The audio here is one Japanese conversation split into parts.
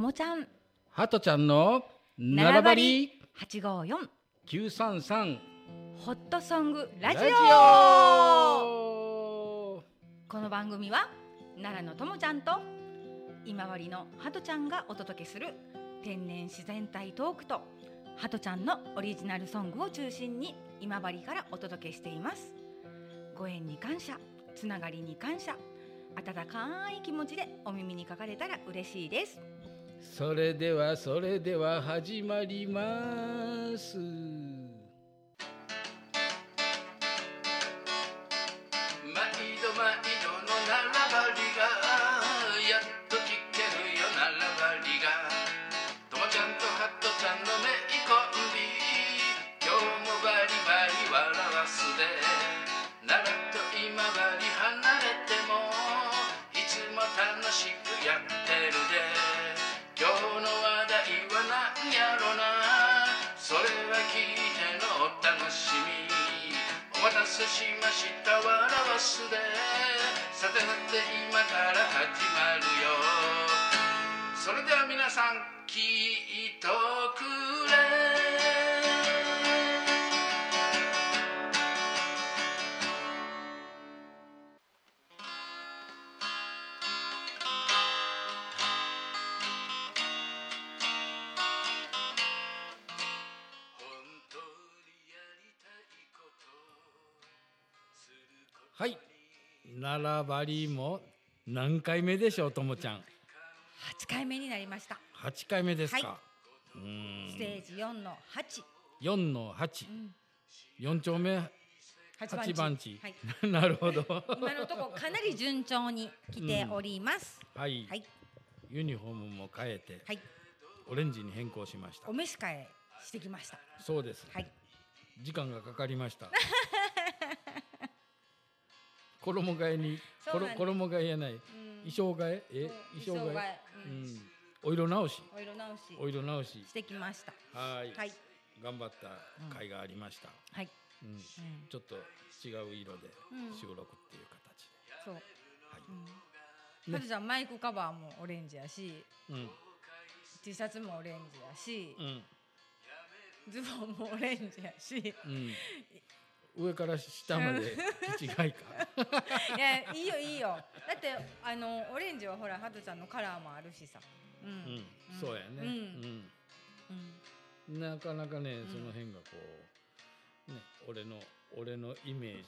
もちゃん。ハトちゃんの奈良ばり八五四。九三三。ホットソングラジオ。この番組は奈良のともちゃんと今治のハトちゃんがお届けする天然自然体トークとハトちゃんのオリジナルソングを中心に今治からお届けしています。ご縁に感謝つながりに感謝温かい気持ちでお耳にかかれたら嬉しいですそれではそれでは始まります。奈良ばりも何回目でしょうともちゃん？八回目になりました。八回目ですか、はうーん。ステージ四の八。四の八。ん。四丁目？八八番地、はい。なるほど。今のところかなり順調に来ております。はい、はい。ユニフォームも変えて、はい、オレンジに変更しました。お召し替えしてきました。そうですはい、時間がかかりました 衣替えに衣替えやない、衣装替え？え？衣装替え？ううん。ん、お色直し？お色直し。お色直し。してきました。はい。はい、頑張った甲斐がありました、はい、うん。うん、ちょっと違う色でうん。収録っていう形そう。で、うん。はるちゃんマイクカバーもオレンジやし、はい、T シャツもオレンジやしう、ん。ズボンもオレンジやし。うんうん、上から下まで 違いか。いやいいよいいよ。だってあのオレンジはほらハトちゃんのカラーもあるしさ。う。うん。ん、そうやね、うん。うん。うん。なかなかね、ん。その辺がこうね俺の俺のイメージ、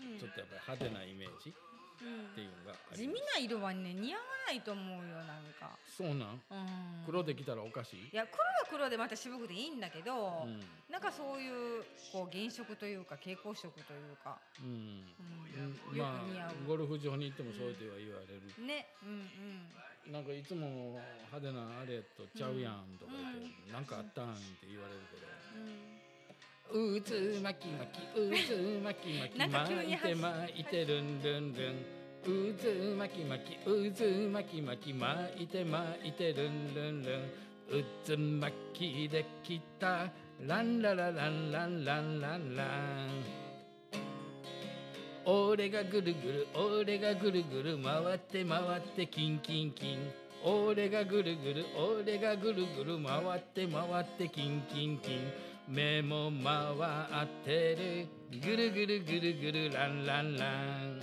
うん。ちょっとやっぱり派手なイメージっうん。ていうのがあります地味な色はね似合わないと思うよなんか、そうなん？うん、黒できたらおかしい？い、や黒は黒でまた渋くていいんだけど、うん。なんかそういうこう原色というか蛍光色というか、うん。うん、うんよく似合まあう、ゴルフ場に行ってもそうやっては言われる、ね。うんなんかいつも派手なあれとちゃうやんとか言って、なんかあったんって言われるけど。うんうつまきまきうつまきまき巻いて巻いてるんるんるん。うつまきまきうつまきまき巻いて巻いてるんるんるん。うつまきできたランララランランランランラン俺がぐるぐる俺がぐるぐる回って回ってキンキンキン。俺がぐるぐる俺がぐるぐる回って回ってキンキンキン目も回ってる。ぐるぐるぐるぐるランランラン。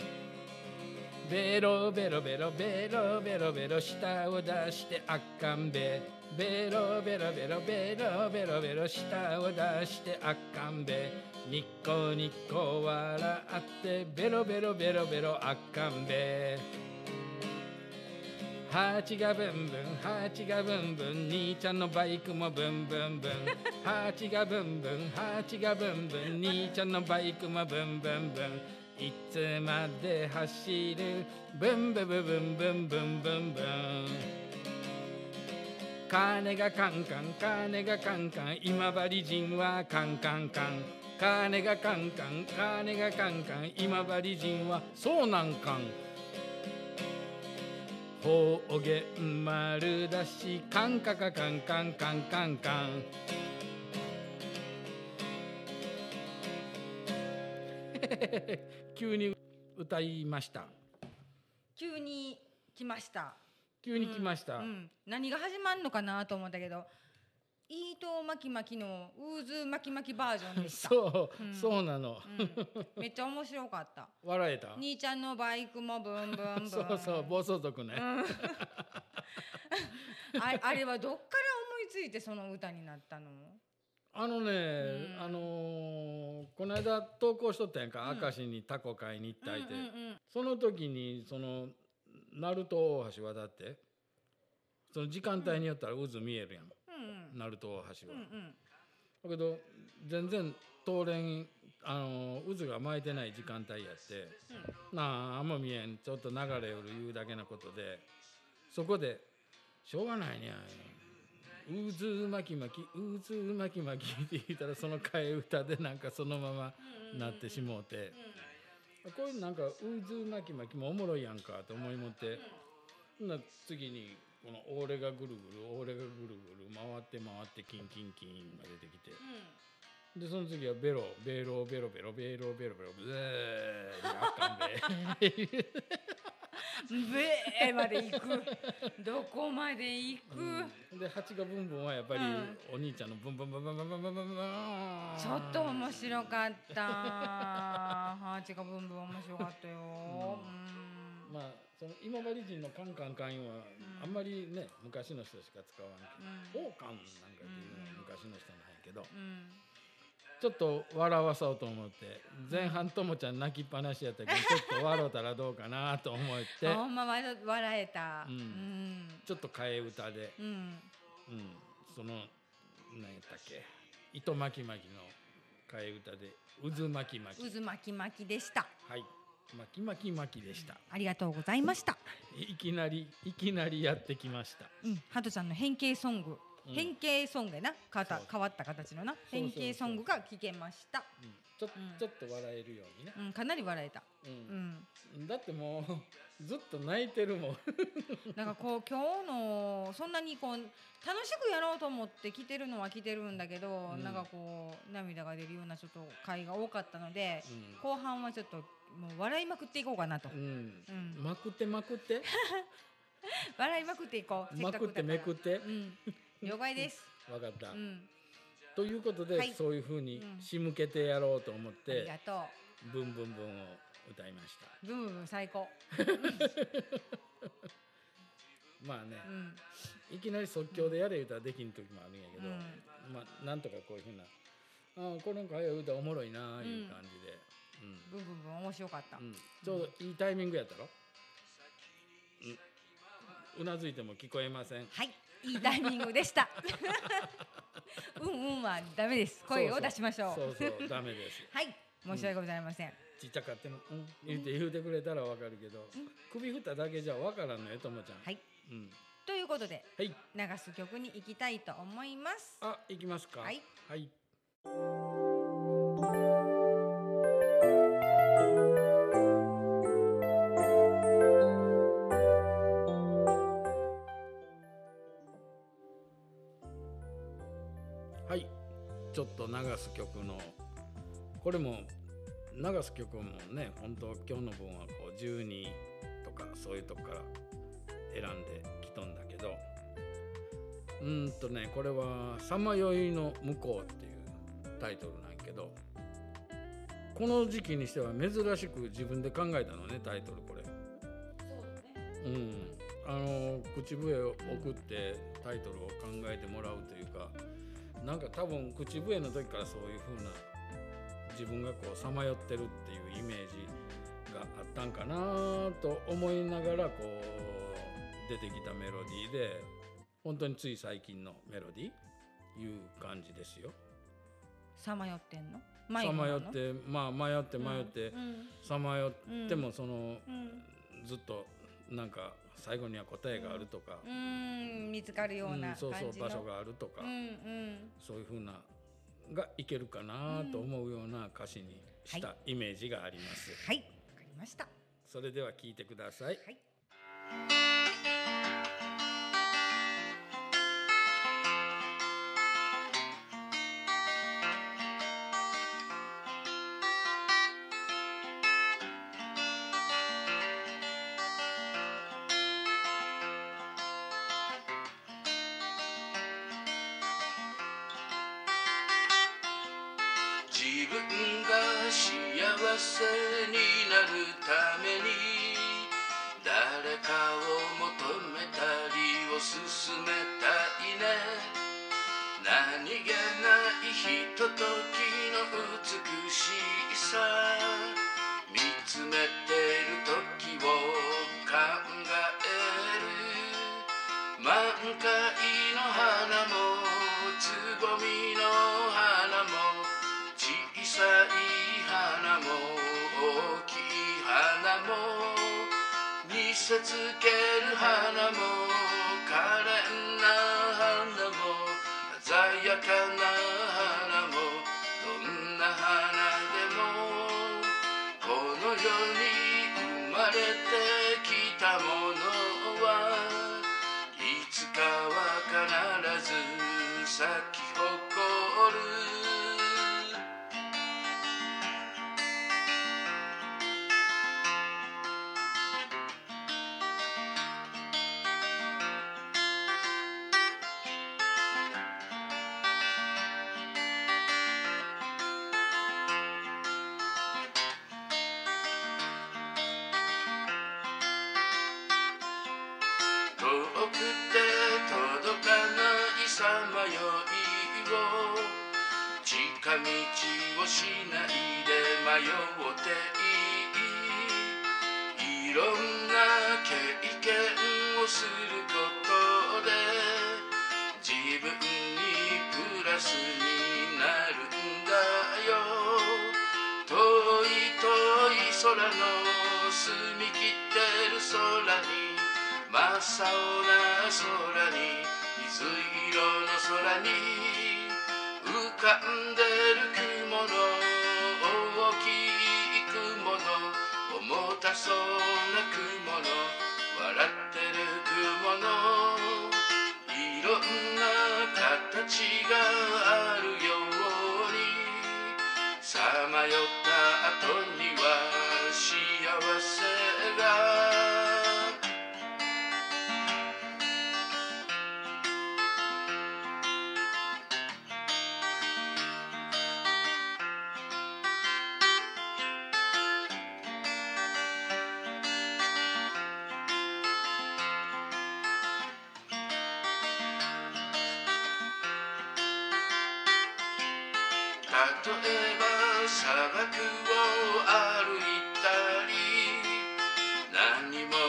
ベロベロベロベロベロベロ舌を出してあかんべ。ベロベロベロベロベロベロ舌を出してあかんべ。ニッコニコ笑ってベロベロベロベロあかんべ。ハチがブンブンハチがブンブン兄ちゃんのバイクもブンブンブン。ハチがブンブンハチがブンブン兄ちゃんのバイクもブンブンブン。いつまで走るブンブブブンブンブンブンブン。金がカンカン金がカンカン今治人はカンカンカン金がカンカン金がカンカン今治人はそうなんかん。方言丸だしカンカカカンカンカンカンカン。急に歌いました。急に来ました。急に来ました、うん、何が始まるのかなと思ったけど糸巻き巻きのウーズ巻き巻きバージョンでした。そう、うん。そうなの、うん、めっちゃ面白かった。笑えた？兄ちゃんのバイクもブンブンブン。そうそう暴走族ね、うん。ああれはどっから思いついてその歌になったの？あのね、うん。あのーこの間投稿しとったやんか、うん。明石にタコ買いに行ったいて、うんうんうん。その時にその鳴門大橋渡ってその時間帯によったら渦見えるやん鳴門大橋は、だけど全然通れんあのー渦が巻いてない時間帯やってなああんま見えんちょっと流れよるいうだけなことでそこで「しょうがないね渦巻き巻き渦巻き巻き」って言ったらその替え歌でなんかそのままなってしもうて。こういうなんか渦巻き巻きもおもろいやんかと思いもってほんなら次にこの「俺がぐるぐる俺がぐるぐる回って回ってキンキンキン」が出てきて。でその次はベロベロベロベロベロベロベロブーあかんべ。ーまで行く。どこまで行く、で蜂がブンブンはやっぱりうん。お兄ちゃんのブンブンブンブンブンブンブンブンちょっと面白かった。ハーチがブンブン面白かったよ、うん。まあその今治人のカンカンカンはんあんまりね昔の人しか使わんけうん。ど王冠なんかっていうのは昔の人なんやけどうん。ちょっと笑わそうと思って前半ともちゃん泣きっぱなしやったけど ちょっと笑うたらどうかなと思って。ほんま笑笑えた。うん。うん。ちょっと替え歌で、うん。うん、その何やったっけ。糸巻き巻きの替え歌で渦巻き巻き。渦巻き巻きでした。はい巻き巻き巻きでした。ありがとうございました。いきなりいきなりやってきました。うん。ハトちゃんの変形ソング、うん。変形ソングやな。変わった変わった形のな。変形ソングが聞けました。うん。ちょうん。ちょっと笑えるようにね、うん。かなり笑えた。ううんん。だってもうずっと泣いてるもん。なんかこう今日のそんなにこう楽しくやろうと思って来てるのは来てるんだけど、うん。なんかこう涙が出るようなちょっと回が多かったので、うん。後半はちょっともう笑いまくっていこうかなと、うん。うん。まくってまくって？笑いまくっていこう。せまくってめくって？うん。了解です、わかった、うん、ということで、はい。そういうふうにうん。仕向けてやろうと思っありてがと「ブンブンブン」を歌いました。うブンブンブン最高。まあね、うん。いきなり即興でやれ言うたらできん時もあるんやけど、うん。まあなんとかこういうふうな「ああこれなんか早い歌おもろいな」いう感じで、ブンブンブン面白かった、うん。うんちょうどいいタイミングやったろ、うん、うなずいても聞こえません。はい。いいタイミングでした。うんうんはダメです。声を出しましょう。そうそう。ダメです。はい。申し訳ございません、ちっちゃかっても「うん」言うて言うてくれたらわかるけど、首振っただけじゃわからんのよともちゃん。はい。うん。ということではい。流す曲に行きたいと思います。あ行きますか。はい、はい。はい流す曲の。これも流す曲もね本当今日の分はこう12とかそういうとこから選んできとんだけど。うーんとねこれは「さまよいの向こう」っていうタイトルなんやけど。この時期にしては珍しく自分で考えたのねタイトルこれ。うん、あの口笛を送ってタイトルを考えてもらうというかなんか多分口笛の時からそういう風な自分がこうさまよってるっていうイメージがあったんかなと思いながらこう出てきたメロディーで本当につい最近のメロディーいう感じですよ。さまよってんの？さまよってまあ迷って迷ってうん。さまよってもそのうん。ずっとなんか最後には答えがあるとか、うんうん見つかるようなうんそうそう場所があるとか、うんうん。そういうふうながいけるかなと思うような歌詞にしたイメージがあります。はい。わかりました。それでは聞いてください。はい「に生まれてきたものはいつかは必ず咲く。空の澄み切ってる空に真っ青な空に水色の空に浮かんでる雲の大きい雲の重たそうな雲の笑ってる雲のいろんな形があるようにさまよった後に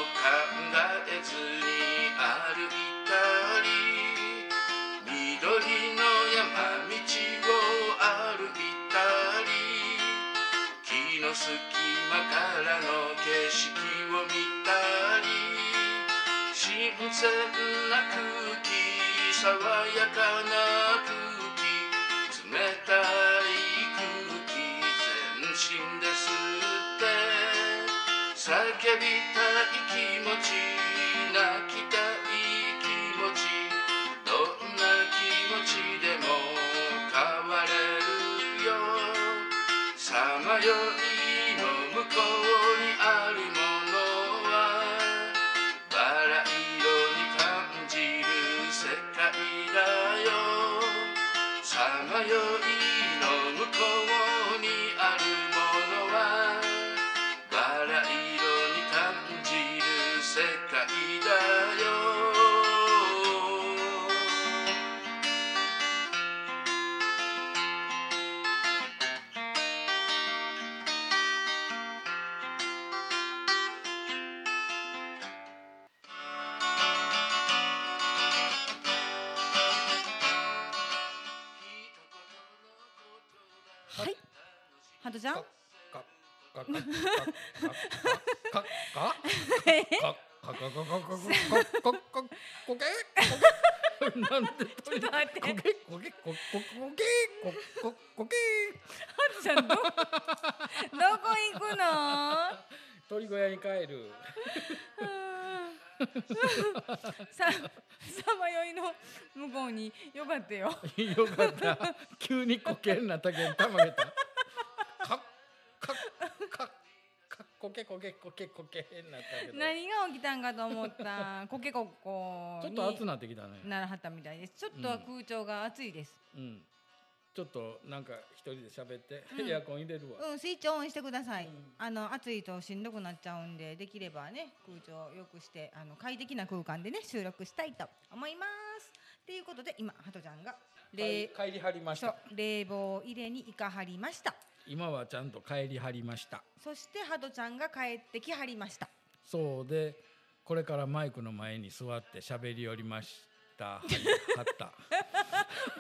考えずに歩いたり緑の山道を歩いたり木の隙間からの景色を見たり新鮮な空気爽やかな空気 name. かかかかかかかかかかかかかかかこけなんでちょっと待ってこけこけこここけこここけハトちゃんどどこ行くの鳥小屋に帰るささまよいの向こうによかったよよかった急にこけになったけんたまげたこけこけこけこけになったけど。何が起きたんかと思った。コケコッコちょっと暑なってきたね。ならはったみたいです。ちょっとは空調が暑いです、うん。ちょっとなんか一人で喋って、うん。エアコン入れるわ、うん、スイッチオンしてください。うん。あの暑いとしんどくなっちゃうんで、できればね、空調を良くして、あの快適な空間でね、収録したいと思います。ということで、今、ハトちゃんが。冷帰りはりました。冷房入れに行かはりました。今はちゃんと帰りはりましたそして、ハトちゃんが帰ってきはりました。そうでこれからマイクの前に座って喋り寄りましたはった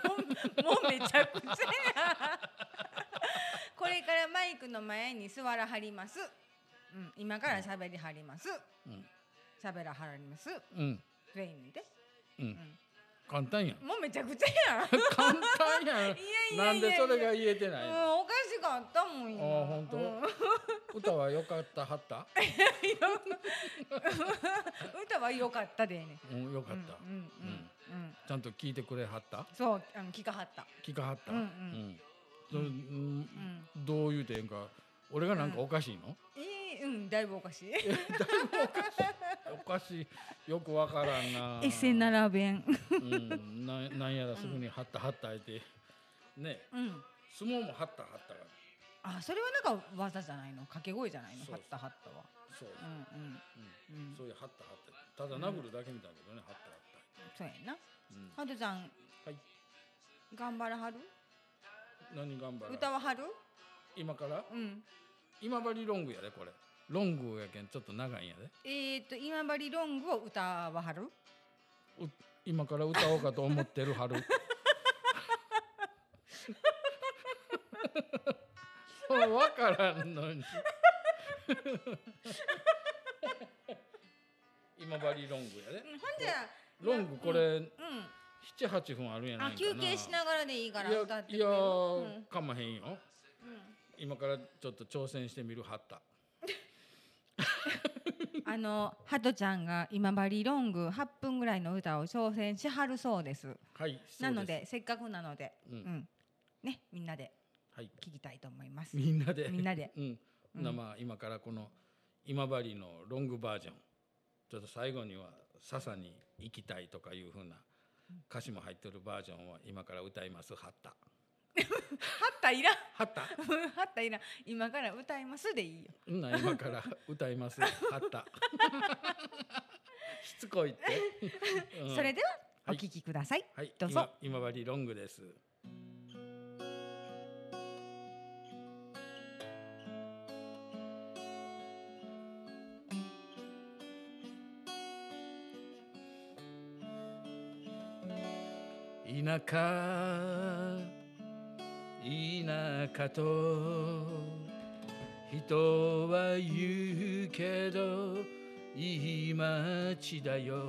もうめちゃくちゃや。これからマイクの前に座らはります。うん、今から喋りはります。うん喋らはります。うん全員で。うん、ん簡単やん。もうめちゃくちゃやん。簡単やん。いやいやいやいや。なんでそれが言えてない？の、うん、おかしかったもん今。あ本当？うん。歌は良かったはった？歌は良かったでね。うん良かった、うんうんうんうん。ちゃんと聞いてくれはった？そう、あの聞かはった。聞かはった？うんうん。どう言うてんか。俺がなんかおかしいの、いい、うん、だいぶおかしい。おかしいよくわからんな。エセならべん。うん。ななんやらすぐにはったはった言って。ね。うん。相撲もはったはったからあ、それはなんか技じゃないの、掛け声じゃないの、はったはったは。そう、う。んうん。うん。うん。そういうはったはった。ただ殴るだけみたいだけどね、はったはったそうやな。うん。ハトちゃん、はい。頑張らはる？何頑張る歌わはる？今から？うん。今治ロングやでこれロングやけんちょっと長いんやで。えっと、今治ロングを歌わはる？う今から歌おうかと思ってる春そう分からんのに。今治ロングやで。うん、ほんじゃ。ロングこれうん。78分あるんやないあんかな。休憩しながらでいいからいやいやかまへんよ。今からちょっと挑戦してみるはったあのハトちゃんが今治ロング8分ぐらいの歌を挑戦しはるそうです。はいなのでせっかくなので、うん。うん。ねみんなではい。聞きたいと思います。みんなで？みんなで。うん、うん。なまあ今からこの今治のロングバージョンちょっと最後には「笹に行きたい」とかいうふうな歌詞も入ってるバージョンを今から歌いますはったはったいらん。はった？はったいらん。今から歌いますでいいよ。うんな今から歌います。はった。しつこいって、うん。それではおはい。聞きください、はい。どうぞ。今今治ロングです。田舎田舎と人は言うけどいい街だよ。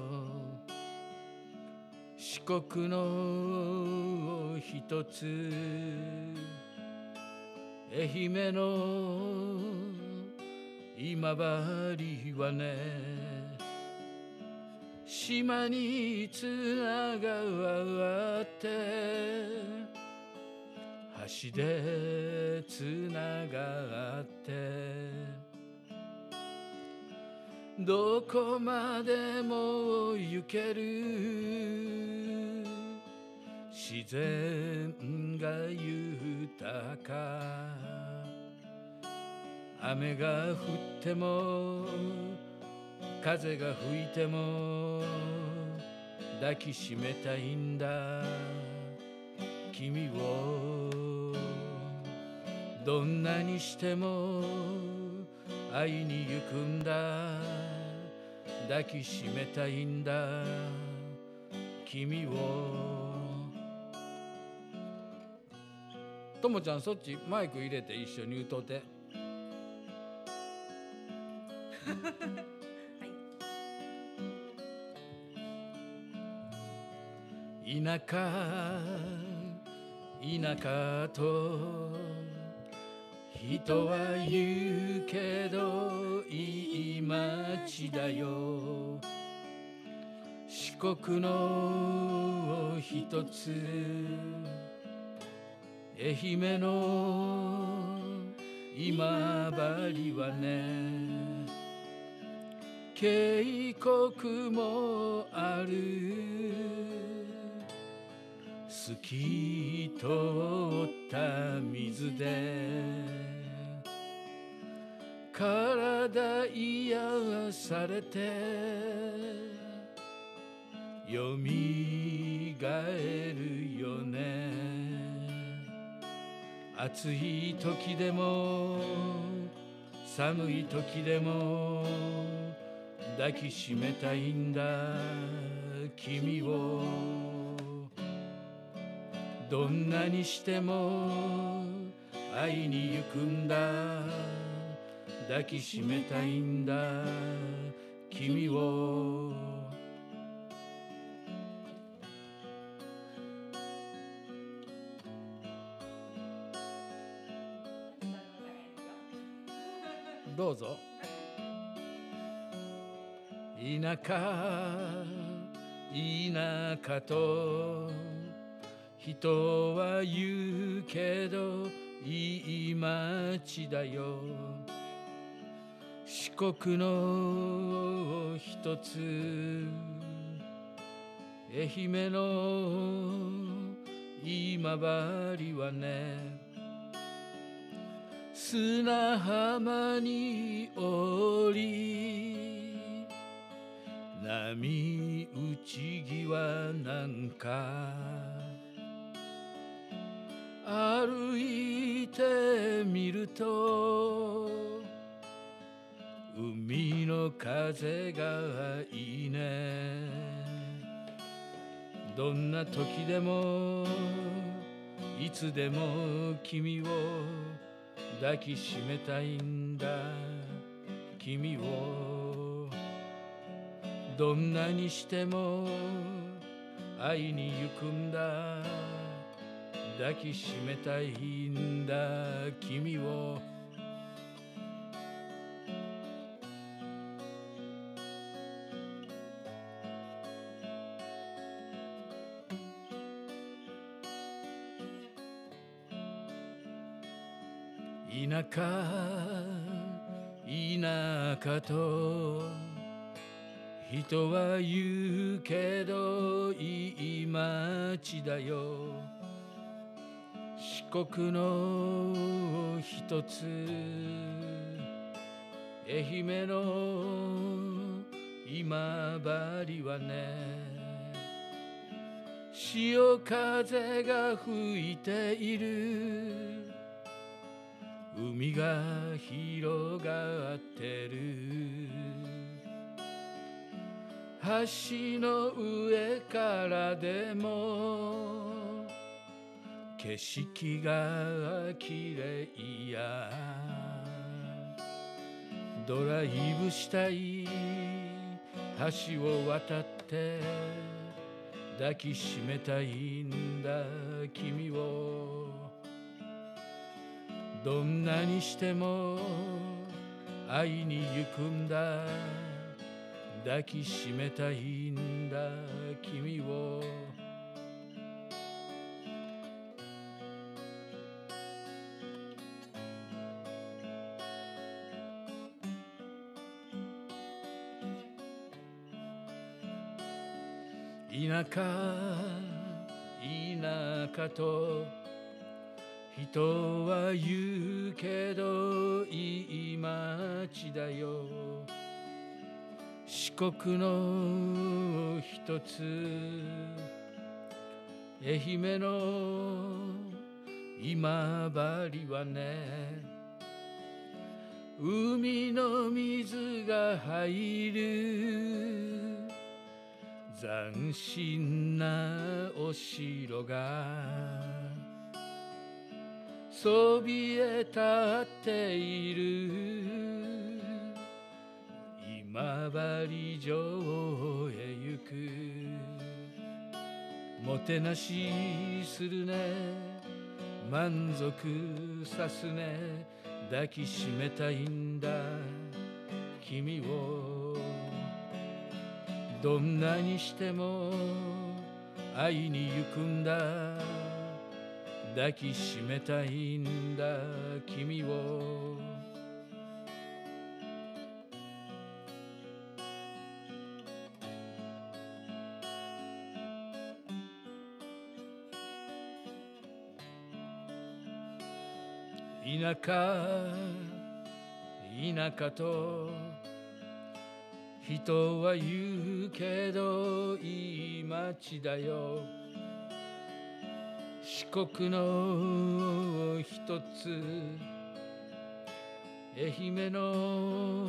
四国の一つ愛媛の今治はね島につながって橋でつながって。どこまでも行ける。自然が豊か。雨が降っても風が吹いても抱きしめたいんだ。君をどんなにしても会いに行くんだ。抱きしめたいんだ。君を。ともちゃんそっちマイク入れて一緒に歌うて。田舎田舎と人は言うけどいい街だよ。四国の一つ愛媛の今治はね渓谷もある。透き通った水で体癒されてよみがえるよね。暑い時でも寒い時でも抱きしめたいんだ。君をどんなにしても会いに行くんだ。抱きしめたいんだ。君を。どうぞ。田舎田舎と人は言うけどいい街だよ。国の一つ愛媛の今治はね砂浜に降り波打ち際なんか歩いてみると海の風がいいね。どんな時でもいつでも君を抱きしめたいんだ。君をどんなにしても会いに行くんだ。抱きしめたいんだ。君を田舎田舎と人は言うけどいい街だよ。四国の一つ。愛媛の今治はね。潮風が吹いている。海が広がってる。橋の上からでも景色が綺麗や。ドライブしたい。橋を渡って抱きしめたいんだ君を。どんなにしても会いに行くんだ抱きしめたいんだ君を。田舎田舎と人は言うけどいい街だよ。四国の一つ。愛媛の今治はね。海の水が入る。斬新なお城が。そびえ立っている。今治城へ行く。もてなしするね。満足さすね。抱きしめたいんだ。君をどんなにしても会いに行くんだ。抱きしめたいんだ君を。田舎田舎と人は言うけどいい街だよ。国の一つ愛媛の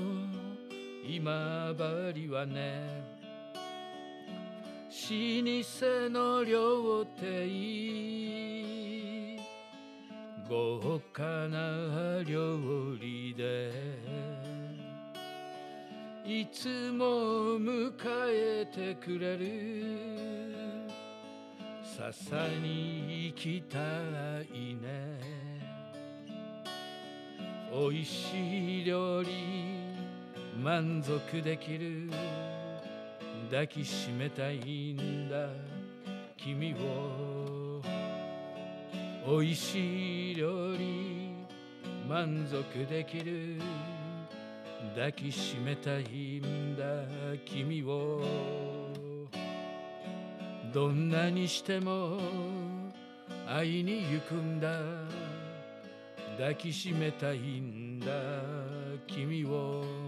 今治はね老舗の料亭豪華な料理でいつも迎えてくれる笹に行きたいね。美味しい料理満足できる。抱きしめたいんだ。君を。美味しい料理満足できる。抱きしめたいんだ。君を。どんなにしても会いに行くんだ。抱きしめたいんだ君を。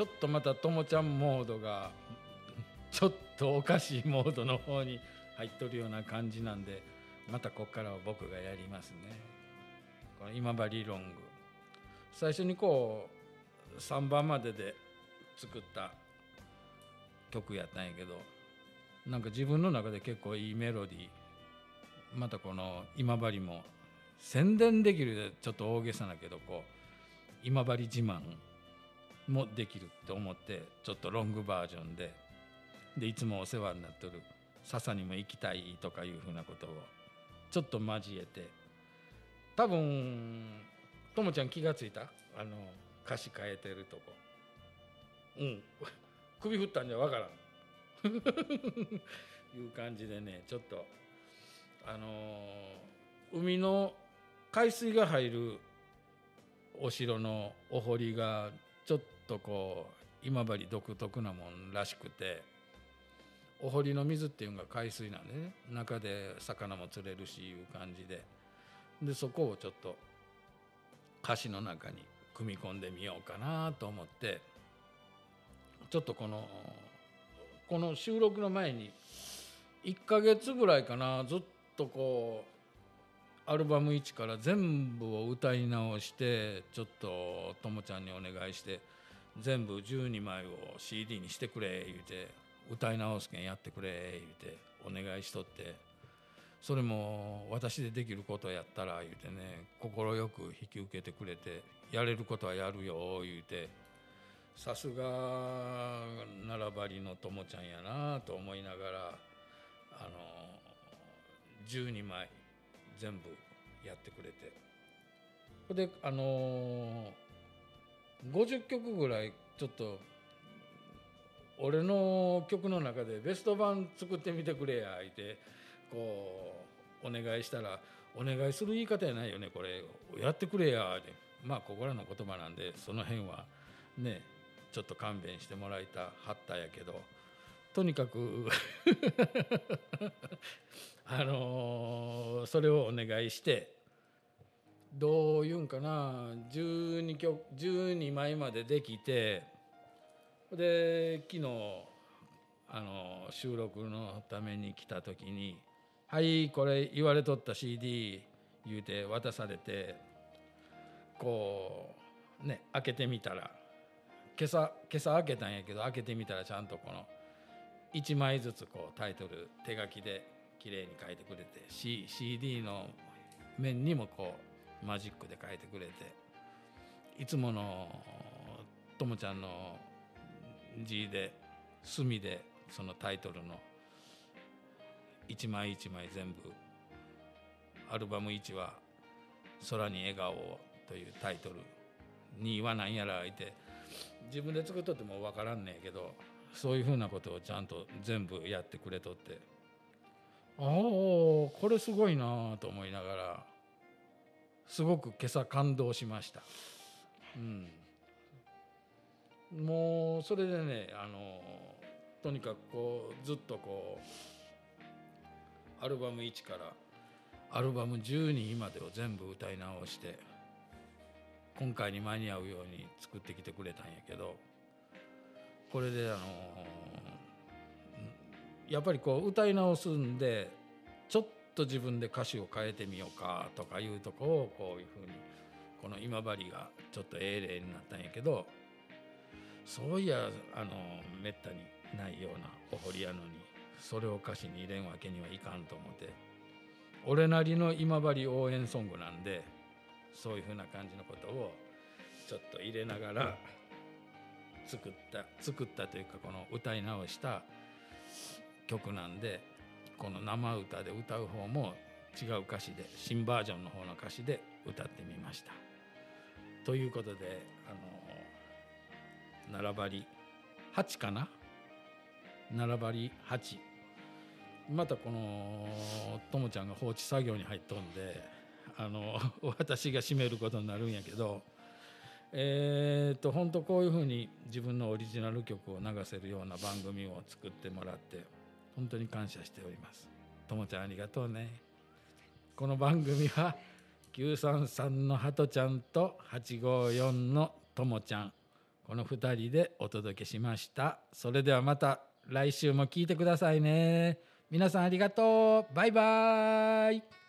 ちょっとまたともちゃんモードが ちょっとおかしいモードの方に入っとるような感じなんでまたここからは僕がやりますね。この今治ロング。最初にこう3番までで作った曲やったんやけどなんか自分の中で結構いいメロディーまたこの今治も宣伝できるでちょっと大げさだけどこう今治自慢もできるって思ってちょっとロングバージョンででいつもお世話になってる笹にも行きたいとかいうふうなことをちょっと交えて多分ともちゃん気がついた？あの歌詞変えてるとこ。うん。首振ったんじゃわからん。いう感じでねちょっとあの海の海水が入るお城のお堀がちょっとこう今治独特なもんらしくてお堀の水っていうのが海水なんでね中で魚も釣れるしいう感じででそこをちょっと歌詞の中に組み込んでみようかなと思ってちょっとこのこの収録の前に1ヶ月ぐらいかなずっとこうアルバム1から全部を歌い直してちょっとともちゃんにお願いして全部12枚を CD にしてくれ言うて歌い直すけんやってくれ言うてお願いしとって。それも私でできることやったら言うてね快く引き受けてくれてやれることはやるよ言うてさすが奈良張りのともちゃんやなと思いながらあの12枚全部やってくれて。それであのー、50曲ぐらいちょっと俺の曲の中でベスト版作ってみてくれや言ってこうお願いしたら「お願いする言い方やないよねこれやってくれや」って。まあ心の言葉なんでその辺はねちょっと勘弁してもらいたはったやけど。とにかく あのそれをお願いしてどういうんかな12曲12枚までできてで昨日あの収録のために来た時に「はいこれ言われとった CD」言うて渡されてこうね開けてみたら今朝今朝開けたんやけど開けてみたらちゃんとこの1枚ずつこうタイトル手書きで綺麗に書いてくれて C CD の面にもこうマジックで書いてくれていつものともちゃんの字で墨でそのタイトルの一枚一枚全部アルバム1は「空に笑顔を」というタイトル2は何やらいて自分で作っとっても分からんねんけどそういうふうなことをちゃんと全部やってくれとってああこれすごいなと思いながらすごく今朝感動しました。うんもうそれでねあのとにかくこうずっとこうアルバム1からアルバム12までを全部歌い直して今回に間に合うように作ってきてくれたんやけどこれであのやっぱりこう歌い直すんでちょっと自分で歌詞を変えてみようかとかいうとこをこういうふうにこの今治がちょっとええ例になったんやけどそういやあのめったにないようなお堀やのにそれを歌詞に入れんわけにはいかんと思って俺なりの今治応援ソングなんでそういうふうな感じのことをちょっと入れながら作った作ったというかこの歌い直した曲なんでこの生歌で歌う方も違う歌詞で新バージョンの方の歌詞で歌ってみました。ということであの並ばり8かな？並ばり8またこのともちゃんが放置作業に入っとんであの 私が締めることになるんやけどえー、と本当こういうふうに自分のオリジナル曲を流せるような番組を作ってもらって本当に感謝しております。ともちゃんありがとうね。この番組は933のハトちゃんと854のともちゃん。この2人でお届けしました。それではまた来週も聞いてくださいね。皆さんありがとう。バイバイ。